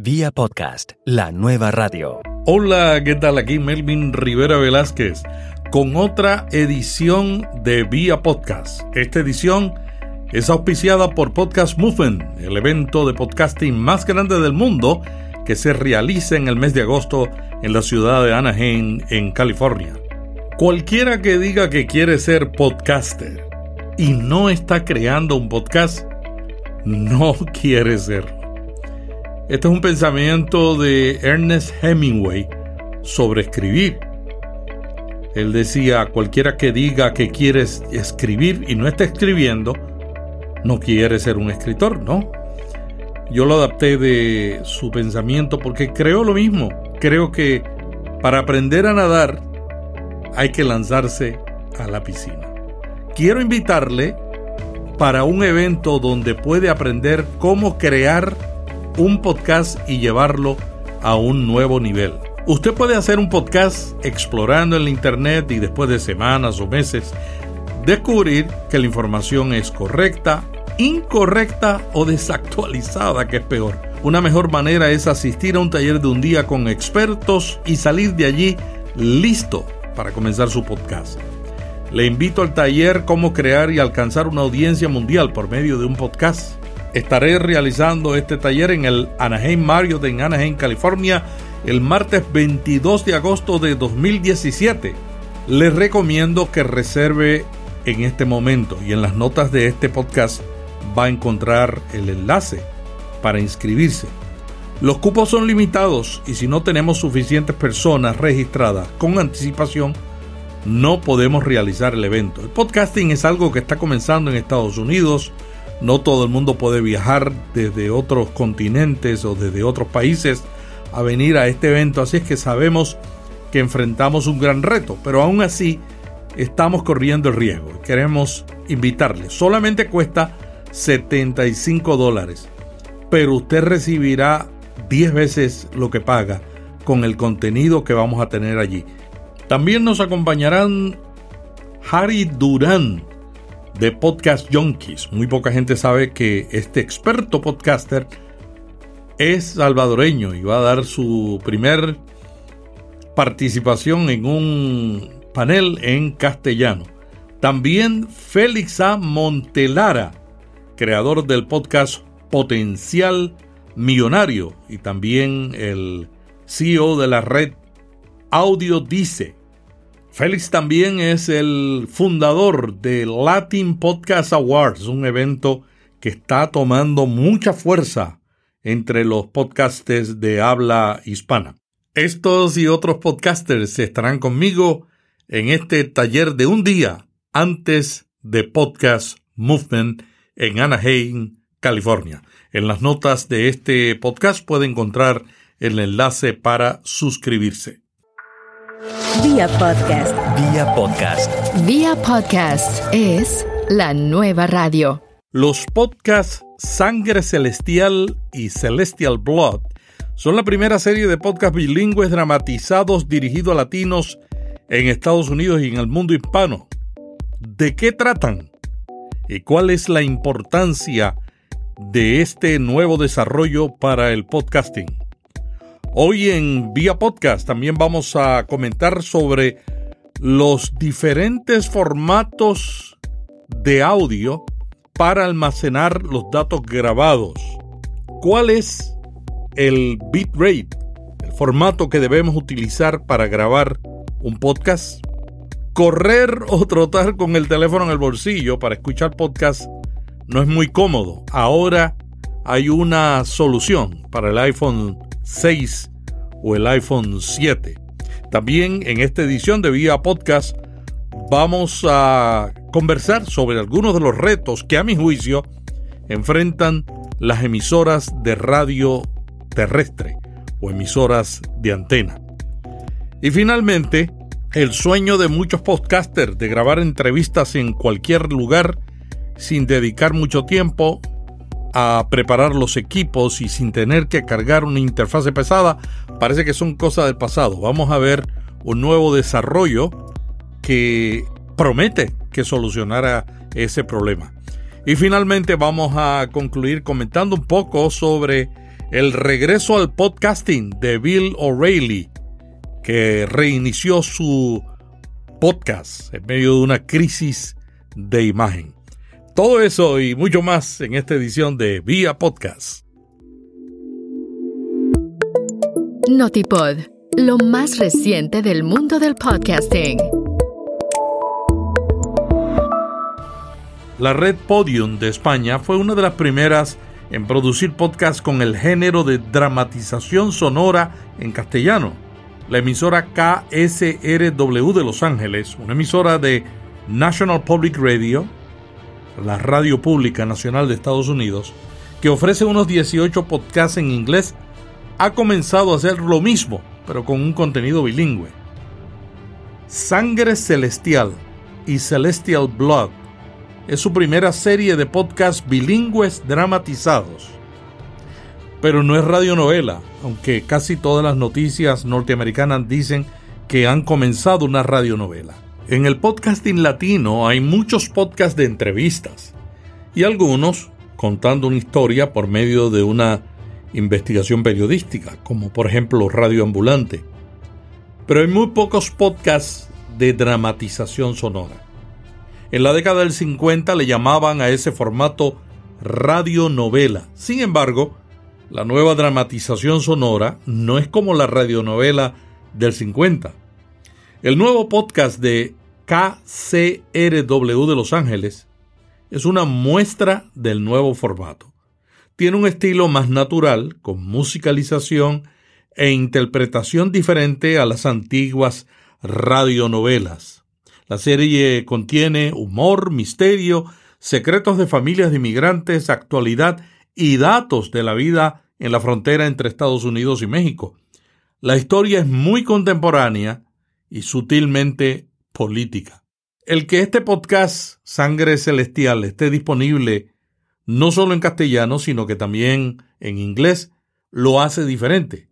Vía podcast, la nueva radio. Hola, ¿qué tal? Aquí Melvin Rivera Velázquez con otra edición de Vía Podcast. Esta edición es auspiciada por Podcast Movement, el evento de podcasting más grande del mundo que se realiza en el mes de agosto en la ciudad de Anaheim, en California. Cualquiera que diga que quiere ser podcaster y no está creando un podcast, no quiere serlo. Este es un pensamiento de Ernest Hemingway sobre escribir. Él decía, cualquiera que diga que quiere escribir y no está escribiendo, no quiere ser un escritor, ¿no? Yo lo adapté de su pensamiento porque creo lo mismo. Creo que para aprender a nadar hay que lanzarse a la piscina. Quiero invitarle para un evento donde puede aprender cómo crear un podcast y llevarlo a un nuevo nivel. Usted puede hacer un podcast explorando en la internet y después de semanas o meses descubrir que la información es correcta, incorrecta o desactualizada, que es peor. Una mejor manera es asistir a un taller de un día con expertos y salir de allí listo para comenzar su podcast. Le invito al taller Cómo crear y alcanzar una audiencia mundial por medio de un podcast. Estaré realizando este taller en el Anaheim Marriott en Anaheim, California, el martes 22 de agosto de 2017. Les recomiendo que reserve en este momento y en las notas de este podcast va a encontrar el enlace para inscribirse. Los cupos son limitados y si no tenemos suficientes personas registradas con anticipación, no podemos realizar el evento. El podcasting es algo que está comenzando en Estados Unidos. No todo el mundo puede viajar desde otros continentes o desde otros países a venir a este evento, así es que sabemos que enfrentamos un gran reto, pero aún así estamos corriendo el riesgo. Queremos invitarles. Solamente cuesta 75 dólares, pero usted recibirá 10 veces lo que paga con el contenido que vamos a tener allí. También nos acompañarán Harry Durán de Podcast Junkies. Muy poca gente sabe que este experto podcaster es salvadoreño y va a dar su primer participación en un panel en castellano. También Félix A. Montelara, creador del podcast Potencial Millonario y también el CEO de la red Audio Dice. Félix también es el fundador de Latin Podcast Awards, un evento que está tomando mucha fuerza entre los podcasters de habla hispana. Estos y otros podcasters estarán conmigo en este taller de un día antes de Podcast Movement en Anaheim, California. En las notas de este podcast puede encontrar el enlace para suscribirse. Vía podcast. Vía podcast. Vía podcast es la nueva radio. Los podcasts Sangre Celestial y Celestial Blood son la primera serie de podcasts bilingües dramatizados dirigidos a latinos en Estados Unidos y en el mundo hispano. ¿De qué tratan? ¿Y cuál es la importancia de este nuevo desarrollo para el podcasting? Hoy en Vía Podcast también vamos a comentar sobre los diferentes formatos de audio para almacenar los datos grabados. ¿Cuál es el bitrate, el formato que debemos utilizar para grabar un podcast? Correr o trotar con el teléfono en el bolsillo para escuchar podcast no es muy cómodo. Ahora hay una solución para el iPhone 6 o el iPhone 7. También en esta edición de Vía Podcast vamos a conversar sobre algunos de los retos que a mi juicio enfrentan las emisoras de radio terrestre o emisoras de antena. Y finalmente, el sueño de muchos podcasters de grabar entrevistas en cualquier lugar sin dedicar mucho tiempo preparar los equipos y sin tener que cargar una interfase pesada, parece que son cosas del pasado. Vamos a ver un nuevo desarrollo que promete que solucionara ese problema. Y finalmente vamos a concluir comentando un poco sobre el regreso al podcasting de Bill O'Reilly, que reinició su podcast en medio de una crisis de imagen. Todo eso y mucho más en esta edición de Vía Podcast. Notipod, lo más reciente del mundo del podcasting. La red Podium de España fue una de las primeras en producir podcasts con el género de dramatización sonora en castellano. La emisora KSRW de Los Ángeles, una emisora de National Public Radio, la radio pública nacional de Estados Unidos, que ofrece unos 18 podcasts en inglés, ha comenzado a hacer lo mismo, pero con un contenido bilingüe. Sangre Celestial y Celestial Blood es su primera serie de podcasts bilingües dramatizados. Pero no es radionovela, aunque casi todas las noticias norteamericanas dicen que han comenzado una radionovela. En el podcasting latino hay muchos podcasts de entrevistas y algunos contando una historia por medio de una investigación periodística, como por ejemplo Radio Ambulante. Pero hay muy pocos podcasts de dramatización sonora. En la década del 50 le llamaban a ese formato radionovela. Sin embargo, la nueva dramatización sonora no es como la radionovela del 50. El nuevo podcast de KCRW de Los Ángeles es una muestra del nuevo formato. Tiene un estilo más natural, con musicalización e interpretación diferente a las antiguas radionovelas. La serie contiene humor, misterio, secretos de familias de inmigrantes, actualidad y datos de la vida en la frontera entre Estados Unidos y México. La historia es muy contemporánea y sutilmente política. El que este podcast Sangre Celestial esté disponible no solo en castellano, sino que también en inglés, lo hace diferente.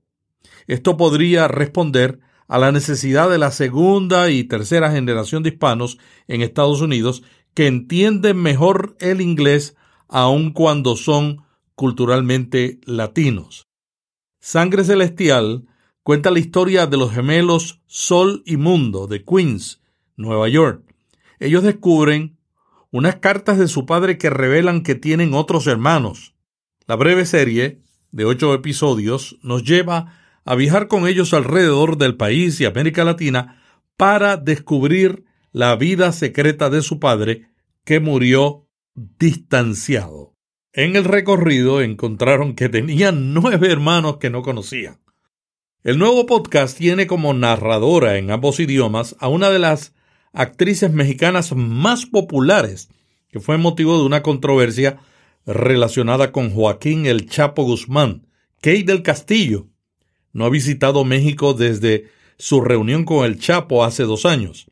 Esto podría responder a la necesidad de la segunda y tercera generación de hispanos en Estados Unidos que entienden mejor el inglés aun cuando son culturalmente latinos. Sangre Celestial cuenta la historia de los gemelos Sol y Mundo de Queens, Nueva York. Ellos descubren unas cartas de su padre que revelan que tienen otros hermanos. La breve serie, de ocho episodios, nos lleva a viajar con ellos alrededor del país y América Latina para descubrir la vida secreta de su padre, que murió distanciado. En el recorrido encontraron que tenían nueve hermanos que no conocían. El nuevo podcast tiene como narradora en ambos idiomas a una de las actrices mexicanas más populares, que fue motivo de una controversia relacionada con Joaquín El Chapo Guzmán, Kate del Castillo, no ha visitado México desde su reunión con el Chapo hace dos años.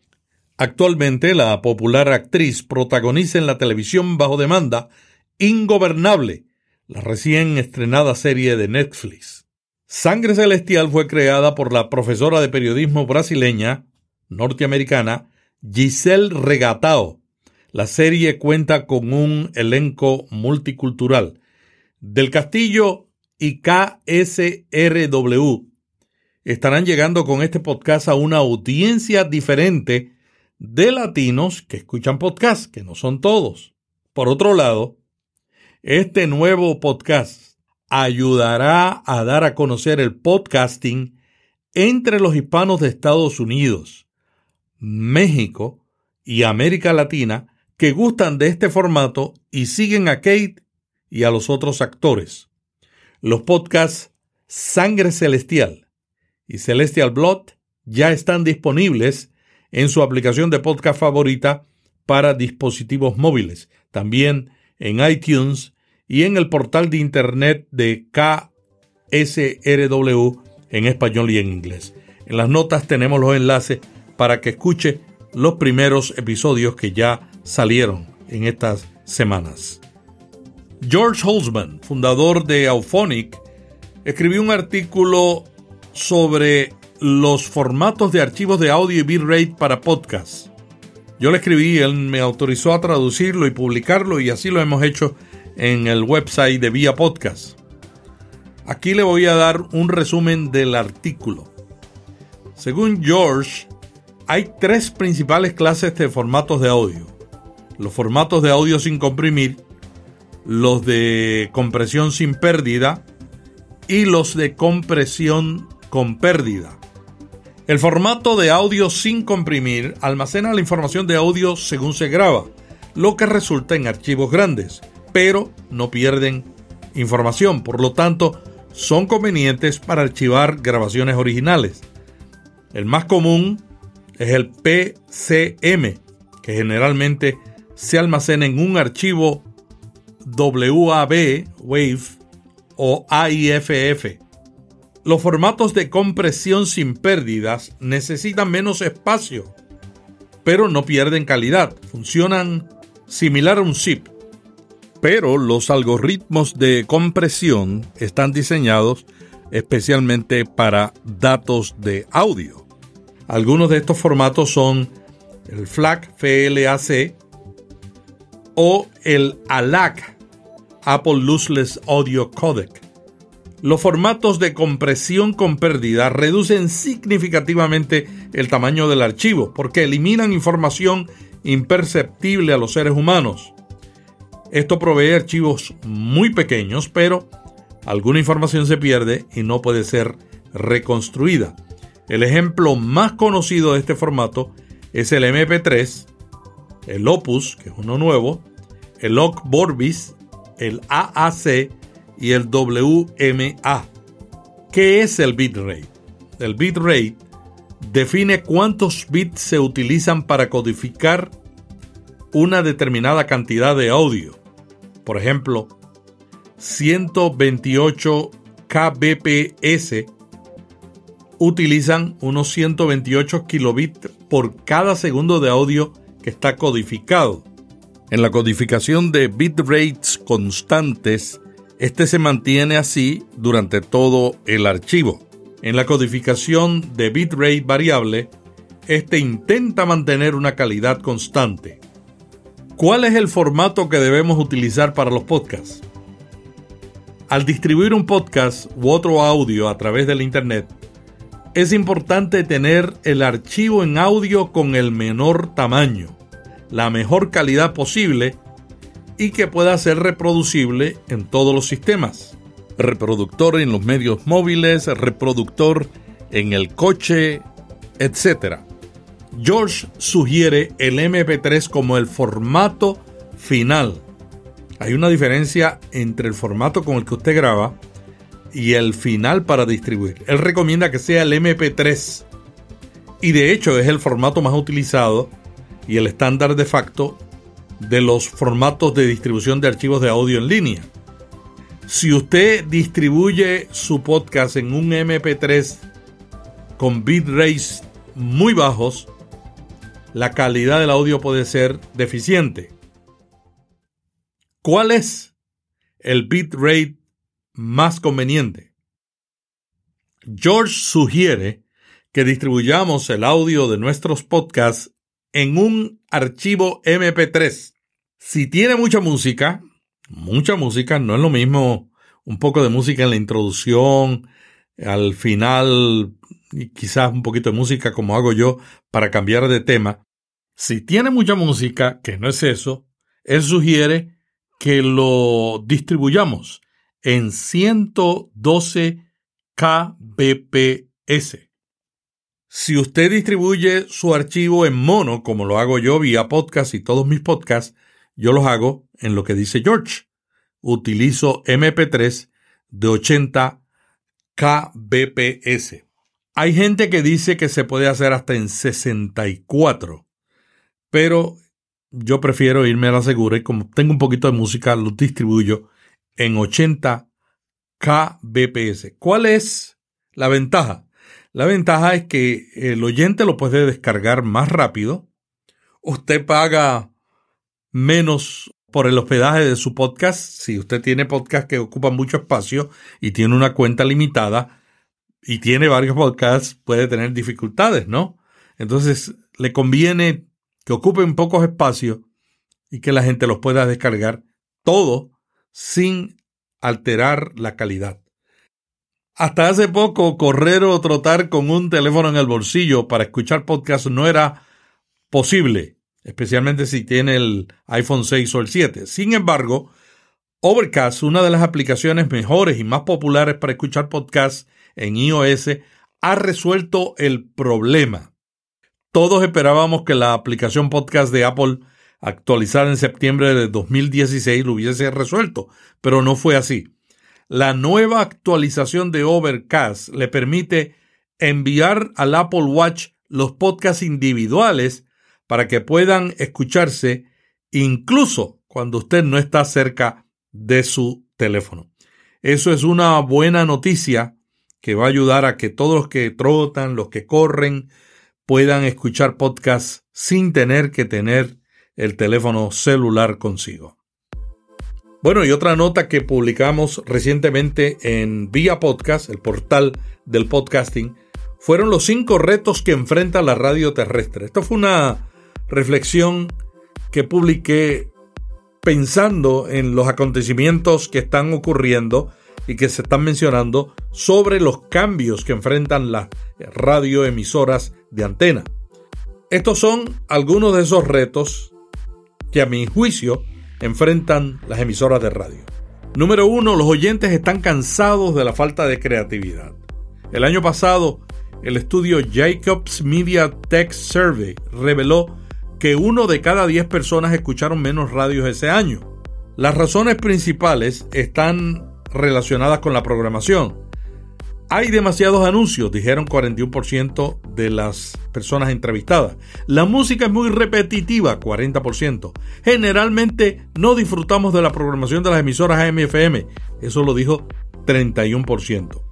Actualmente la popular actriz protagoniza en la televisión bajo demanda Ingobernable, la recién estrenada serie de Netflix. Sangre Celestial fue creada por la profesora de periodismo brasileña, norteamericana, Giselle Regatao. La serie cuenta con un elenco multicultural. Del Castillo y KSRW estarán llegando con este podcast a una audiencia diferente de latinos que escuchan podcast, que no son todos. Por otro lado, este nuevo podcast ayudará a dar a conocer el podcasting entre los hispanos de Estados Unidos, México y América Latina que gustan de este formato y siguen a Kate y a los otros actores. Los podcasts Sangre Celestial y Celestial Blood ya están disponibles en su aplicación de podcast favorita para dispositivos móviles, también en iTunes y en el portal de internet de KSRW en español y en inglés. En las notas tenemos los enlaces para que escuche los primeros episodios que ya salieron en estas semanas. George Holzman, fundador de Auphonic, escribió un artículo sobre los formatos de archivos de audio y bitrate para podcast. Yo le escribí, él me autorizó a traducirlo y publicarlo y así lo hemos hecho en el website de Vía Podcast. Aquí le voy a dar un resumen del artículo. Según George, hay tres principales clases de formatos de audio. Los formatos de audio sin comprimir, los de compresión sin pérdida y los de compresión con pérdida. El formato de audio sin comprimir almacena la información de audio según se graba, lo que resulta en archivos grandes, pero no pierden información, por lo tanto son convenientes para archivar grabaciones originales. El más común es el PCM, que generalmente se almacena en un archivo WAV, WAVE o AIFF. Los formatos de compresión sin pérdidas necesitan menos espacio, pero no pierden calidad. Funcionan similar a un zip. Pero los algoritmos de compresión están diseñados especialmente para datos de audio. Algunos de estos formatos son el FLAC FLAC o el ALAC Apple Lossless Audio Codec. Los formatos de compresión con pérdida reducen significativamente el tamaño del archivo porque eliminan información imperceptible a los seres humanos. Esto provee archivos muy pequeños, pero alguna información se pierde y no puede ser reconstruida. El ejemplo más conocido de este formato es el MP3, el Opus, que es uno nuevo, el OC Vorbis, el AAC y el WMA. ¿Qué es el bitrate? El bitrate define cuántos bits se utilizan para codificar una determinada cantidad de audio. Por ejemplo, 128 kbps utilizan unos 128 kilobits por cada segundo de audio que está codificado. En la codificación de bitrates constantes, este se mantiene así durante todo el archivo. En la codificación de bitrate variable, este intenta mantener una calidad constante. ¿Cuál es el formato que debemos utilizar para los podcasts? Al distribuir un podcast u otro audio a través del Internet, es importante tener el archivo en audio con el menor tamaño, la mejor calidad posible y que pueda ser reproducible en todos los sistemas. Reproductor en los medios móviles, reproductor en el coche, etc. George sugiere el MP3 como el formato final. Hay una diferencia entre el formato con el que usted graba y el final para distribuir. Él recomienda que sea el MP3 y de hecho es el formato más utilizado y el estándar de facto de los formatos de distribución de archivos de audio en línea. Si usted distribuye su podcast en un MP3 con bitrates muy bajos, la calidad del audio puede ser deficiente. ¿Cuál es el bitrate más conveniente? George sugiere que distribuyamos el audio de nuestros podcasts en un archivo MP3. Si tiene mucha música, mucha música, no es lo mismo un poco de música en la introducción, al final quizás un poquito de música como hago yo para cambiar de tema. Si tiene mucha música, que no es eso, él sugiere que lo distribuyamos en 112 kbps. Si usted distribuye su archivo en mono, como lo hago yo vía podcast y todos mis podcasts, yo los hago en lo que dice George. Utilizo MP3 de 80 kbps. Hay gente que dice que se puede hacer hasta en 64, pero yo prefiero irme a la segura y como tengo un poquito de música, lo distribuyo en 80 kbps. ¿Cuál es la ventaja? La ventaja es que el oyente lo puede descargar más rápido. Usted paga menos por el hospedaje de su podcast. Si usted tiene podcast que ocupan mucho espacio y tiene una cuenta limitada y tiene varios podcasts, puede tener dificultades, ¿no? Entonces, le conviene que ocupen pocos espacios y que la gente los pueda descargar todo sin alterar la calidad. Hasta hace poco, correr o trotar con un teléfono en el bolsillo para escuchar podcast no era posible, especialmente si tiene el iPhone 6 o el 7. Sin embargo, Overcast, una de las aplicaciones mejores y más populares para escuchar podcasts en iOS, ha resuelto el problema. Todos esperábamos que la aplicación podcast de Apple actualizada en septiembre de 2016 lo hubiese resuelto, pero no fue así. La nueva actualización de Overcast le permite enviar al Apple Watch los podcasts individuales para que puedan escucharse incluso cuando usted no está cerca de su teléfono. Eso es una buena noticia que va a ayudar a que todos los que trotan, los que corren, puedan escuchar podcasts sin tener que tener el teléfono celular consigo. Bueno, y otra nota que publicamos recientemente en Vía Podcast, el portal del podcasting, fueron los cinco retos que enfrenta la radio terrestre. Esto fue una reflexión que publiqué pensando en los acontecimientos que están ocurriendo y que se están mencionando sobre los cambios que enfrentan las radioemisoras de antena. Estos son algunos de esos retos que a mi juicio enfrentan las emisoras de radio. Número uno, los oyentes están cansados de la falta de creatividad. El año pasado, el estudio Jacobs Media Tech Survey reveló que uno de cada diez personas escucharon menos radios ese año. Las razones principales están relacionadas con la programación. Hay demasiados anuncios, dijeron 41% de las personas entrevistadas. La música es muy repetitiva, 40%. Generalmente no disfrutamos de la programación de las emisoras AM/FM, eso lo dijo 31%.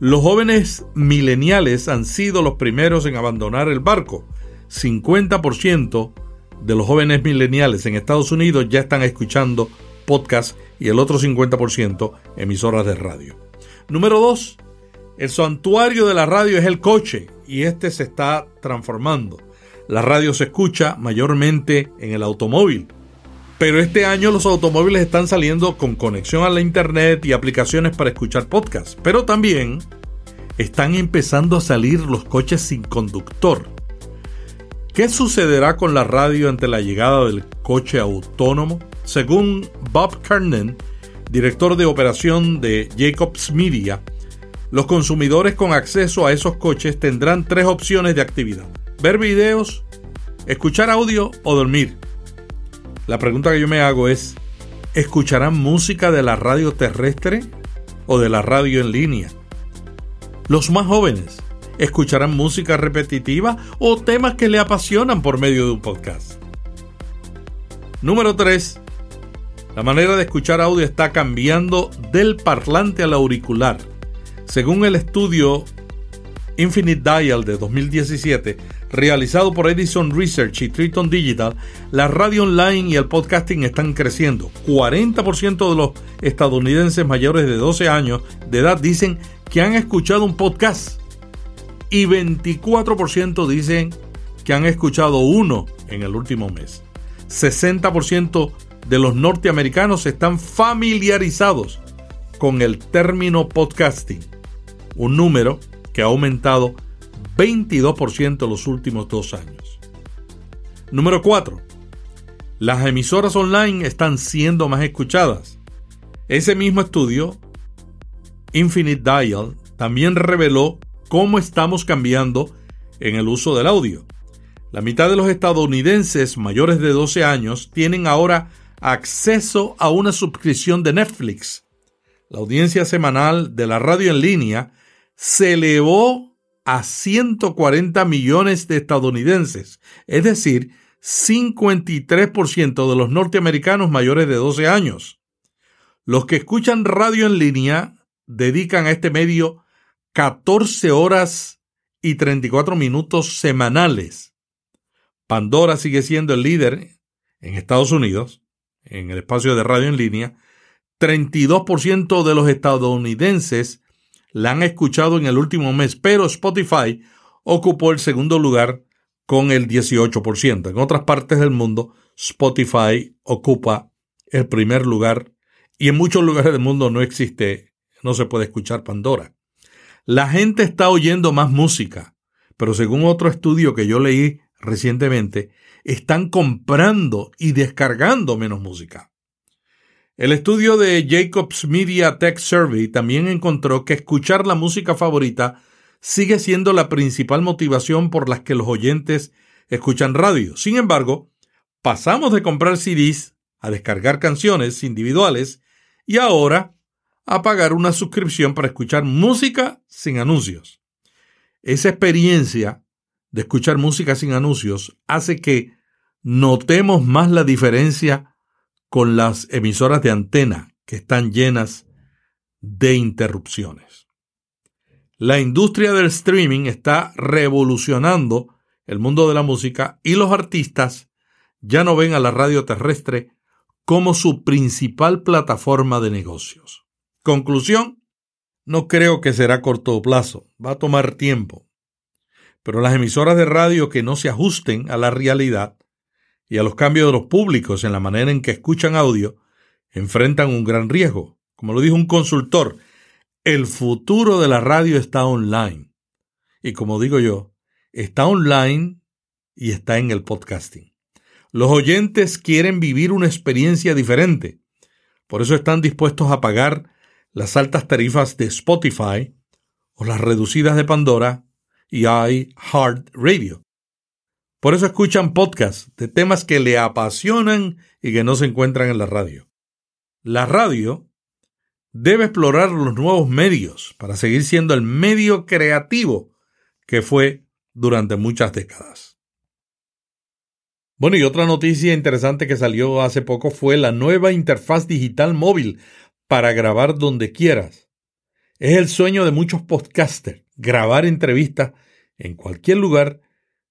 Los jóvenes mileniales han sido los primeros en abandonar el barco. 50% de los jóvenes mileniales en Estados Unidos ya están escuchando podcasts y el otro 50% emisoras de radio. Número 2 el santuario de la radio es el coche y este se está transformando. La radio se escucha mayormente en el automóvil. Pero este año los automóviles están saliendo con conexión a la internet y aplicaciones para escuchar podcasts. Pero también están empezando a salir los coches sin conductor. ¿Qué sucederá con la radio ante la llegada del coche autónomo? Según Bob Kernan, director de operación de Jacobs Media, los consumidores con acceso a esos coches tendrán tres opciones de actividad. Ver videos, escuchar audio o dormir. La pregunta que yo me hago es, ¿escucharán música de la radio terrestre o de la radio en línea? Los más jóvenes, ¿escucharán música repetitiva o temas que le apasionan por medio de un podcast? Número 3. La manera de escuchar audio está cambiando del parlante al auricular. Según el estudio Infinite Dial de 2017, realizado por Edison Research y Triton Digital, la radio online y el podcasting están creciendo. 40% de los estadounidenses mayores de 12 años de edad dicen que han escuchado un podcast y 24% dicen que han escuchado uno en el último mes. 60% de los norteamericanos están familiarizados con el término podcasting un número que ha aumentado 22% los últimos dos años. Número 4. Las emisoras online están siendo más escuchadas. Ese mismo estudio, Infinite Dial, también reveló cómo estamos cambiando en el uso del audio. La mitad de los estadounidenses mayores de 12 años tienen ahora acceso a una suscripción de Netflix. La audiencia semanal de la radio en línea se elevó a 140 millones de estadounidenses, es decir, 53% de los norteamericanos mayores de 12 años. Los que escuchan radio en línea dedican a este medio 14 horas y 34 minutos semanales. Pandora sigue siendo el líder en Estados Unidos, en el espacio de radio en línea. 32% de los estadounidenses la han escuchado en el último mes, pero Spotify ocupó el segundo lugar con el 18%. En otras partes del mundo, Spotify ocupa el primer lugar y en muchos lugares del mundo no existe, no se puede escuchar Pandora. La gente está oyendo más música, pero según otro estudio que yo leí recientemente, están comprando y descargando menos música. El estudio de Jacobs Media Tech Survey también encontró que escuchar la música favorita sigue siendo la principal motivación por la que los oyentes escuchan radio. Sin embargo, pasamos de comprar CDs a descargar canciones individuales y ahora a pagar una suscripción para escuchar música sin anuncios. Esa experiencia de escuchar música sin anuncios hace que notemos más la diferencia con las emisoras de antena que están llenas de interrupciones. La industria del streaming está revolucionando el mundo de la música y los artistas ya no ven a la radio terrestre como su principal plataforma de negocios. Conclusión, no creo que será a corto plazo, va a tomar tiempo. Pero las emisoras de radio que no se ajusten a la realidad y a los cambios de los públicos en la manera en que escuchan audio enfrentan un gran riesgo. Como lo dijo un consultor, el futuro de la radio está online. Y como digo yo, está online y está en el podcasting. Los oyentes quieren vivir una experiencia diferente. Por eso están dispuestos a pagar las altas tarifas de Spotify o las reducidas de Pandora y iHeart Radio. Por eso escuchan podcasts de temas que le apasionan y que no se encuentran en la radio. La radio debe explorar los nuevos medios para seguir siendo el medio creativo que fue durante muchas décadas. Bueno, y otra noticia interesante que salió hace poco fue la nueva interfaz digital móvil para grabar donde quieras. Es el sueño de muchos podcasters, grabar entrevistas en cualquier lugar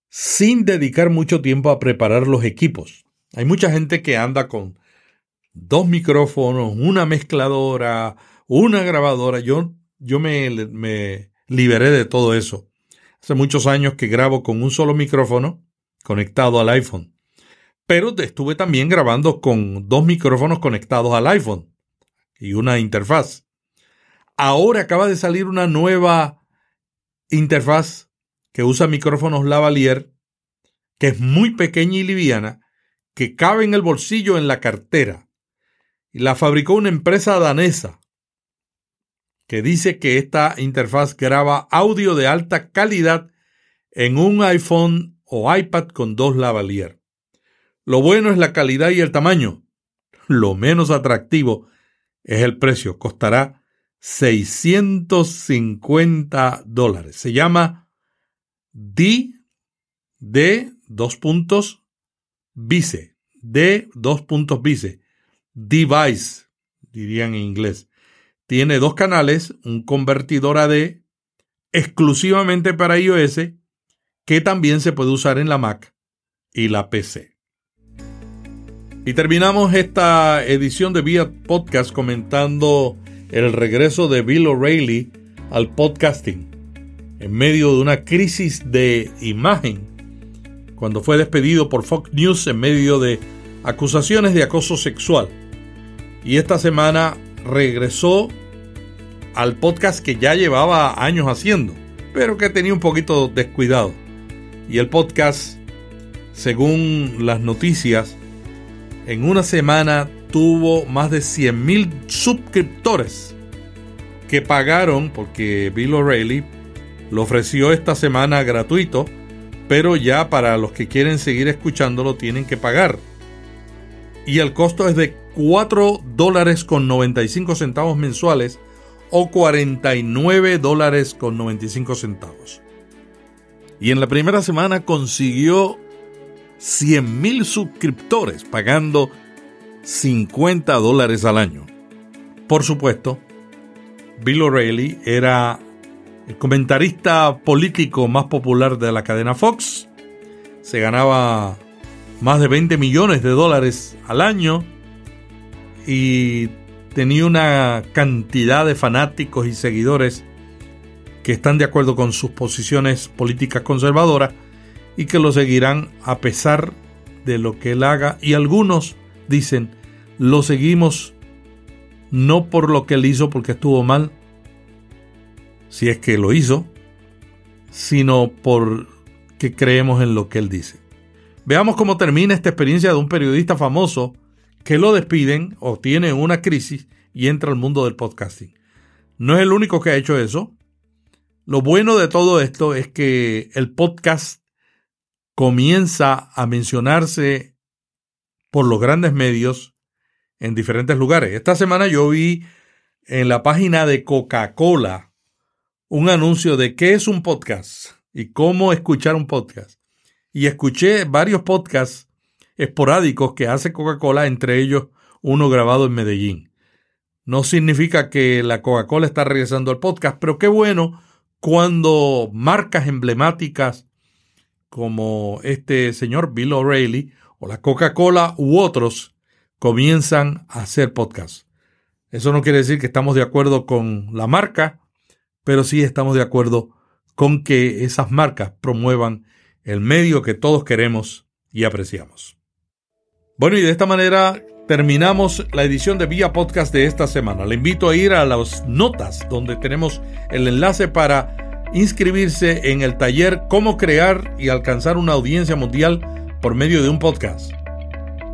sin dedicar mucho tiempo a preparar los equipos. Hay mucha gente que anda con dos micrófonos, una mezcladora, una grabadora. Yo, yo me, me liberé de todo eso. Hace muchos años que grabo con un solo micrófono conectado al iPhone. Pero estuve también grabando con dos micrófonos conectados al iPhone y una interfaz. Ahora acaba de salir una nueva interfaz que usa micrófonos lavalier, que es muy pequeña y liviana, que cabe en el bolsillo en la cartera. Y la fabricó una empresa danesa que dice que esta interfaz graba audio de alta calidad en un iPhone o iPad con dos lavalier. Lo bueno es la calidad y el tamaño. Lo menos atractivo es el precio. Costará 650 dólares. Se llama D, D, dos puntos, Vice. D, dos puntos, Vice. Device, dirían en inglés. Tiene dos canales, un convertidor AD exclusivamente para iOS, que también se puede usar en la Mac y la PC. Y terminamos esta edición de Vía Podcast comentando el regreso de Bill O'Reilly al podcasting en medio de una crisis de imagen cuando fue despedido por Fox News en medio de acusaciones de acoso sexual. Y esta semana regresó al podcast que ya llevaba años haciendo, pero que tenía un poquito descuidado. Y el podcast, según las noticias, en una semana tuvo más de 100.000 suscriptores que pagaron porque Bill O'Reilly lo ofreció esta semana gratuito, pero ya para los que quieren seguir escuchándolo tienen que pagar. Y el costo es de 4 dólares con 95 centavos mensuales o 49 dólares con 95 centavos. Y en la primera semana consiguió 100.000 suscriptores pagando 50 dólares al año. Por supuesto, Bill O'Reilly era el comentarista político más popular de la cadena Fox. Se ganaba más de 20 millones de dólares al año y tenía una cantidad de fanáticos y seguidores que están de acuerdo con sus posiciones políticas conservadoras y que lo seguirán a pesar de lo que él haga y algunos dicen lo seguimos no por lo que él hizo porque estuvo mal, si es que lo hizo, sino porque creemos en lo que él dice. Veamos cómo termina esta experiencia de un periodista famoso que lo despiden o tiene una crisis y entra al mundo del podcasting. No es el único que ha hecho eso. Lo bueno de todo esto es que el podcast comienza a mencionarse por los grandes medios en diferentes lugares. Esta semana yo vi en la página de Coca-Cola un anuncio de qué es un podcast y cómo escuchar un podcast. Y escuché varios podcasts esporádicos que hace Coca-Cola, entre ellos uno grabado en Medellín. No significa que la Coca-Cola está regresando al podcast, pero qué bueno cuando marcas emblemáticas como este señor Bill O'Reilly o la Coca-Cola u otros comienzan a hacer podcasts. Eso no quiere decir que estamos de acuerdo con la marca, pero sí estamos de acuerdo con que esas marcas promuevan el medio que todos queremos y apreciamos. Bueno, y de esta manera terminamos la edición de Vía Podcast de esta semana. Le invito a ir a las notas donde tenemos el enlace para inscribirse en el taller Cómo crear y alcanzar una audiencia mundial por medio de un podcast.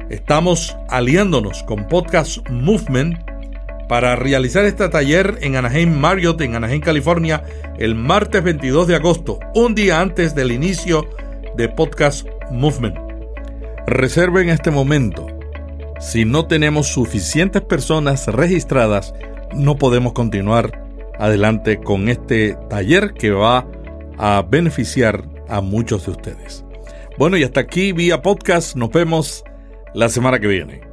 Estamos aliándonos con Podcast Movement para realizar este taller en Anaheim Marriott, en Anaheim, California, el martes 22 de agosto, un día antes del inicio de Podcast Movement. Reserve en este momento. Si no tenemos suficientes personas registradas, no podemos continuar adelante con este taller que va a beneficiar a muchos de ustedes. Bueno, y hasta aquí vía podcast. Nos vemos la semana que viene.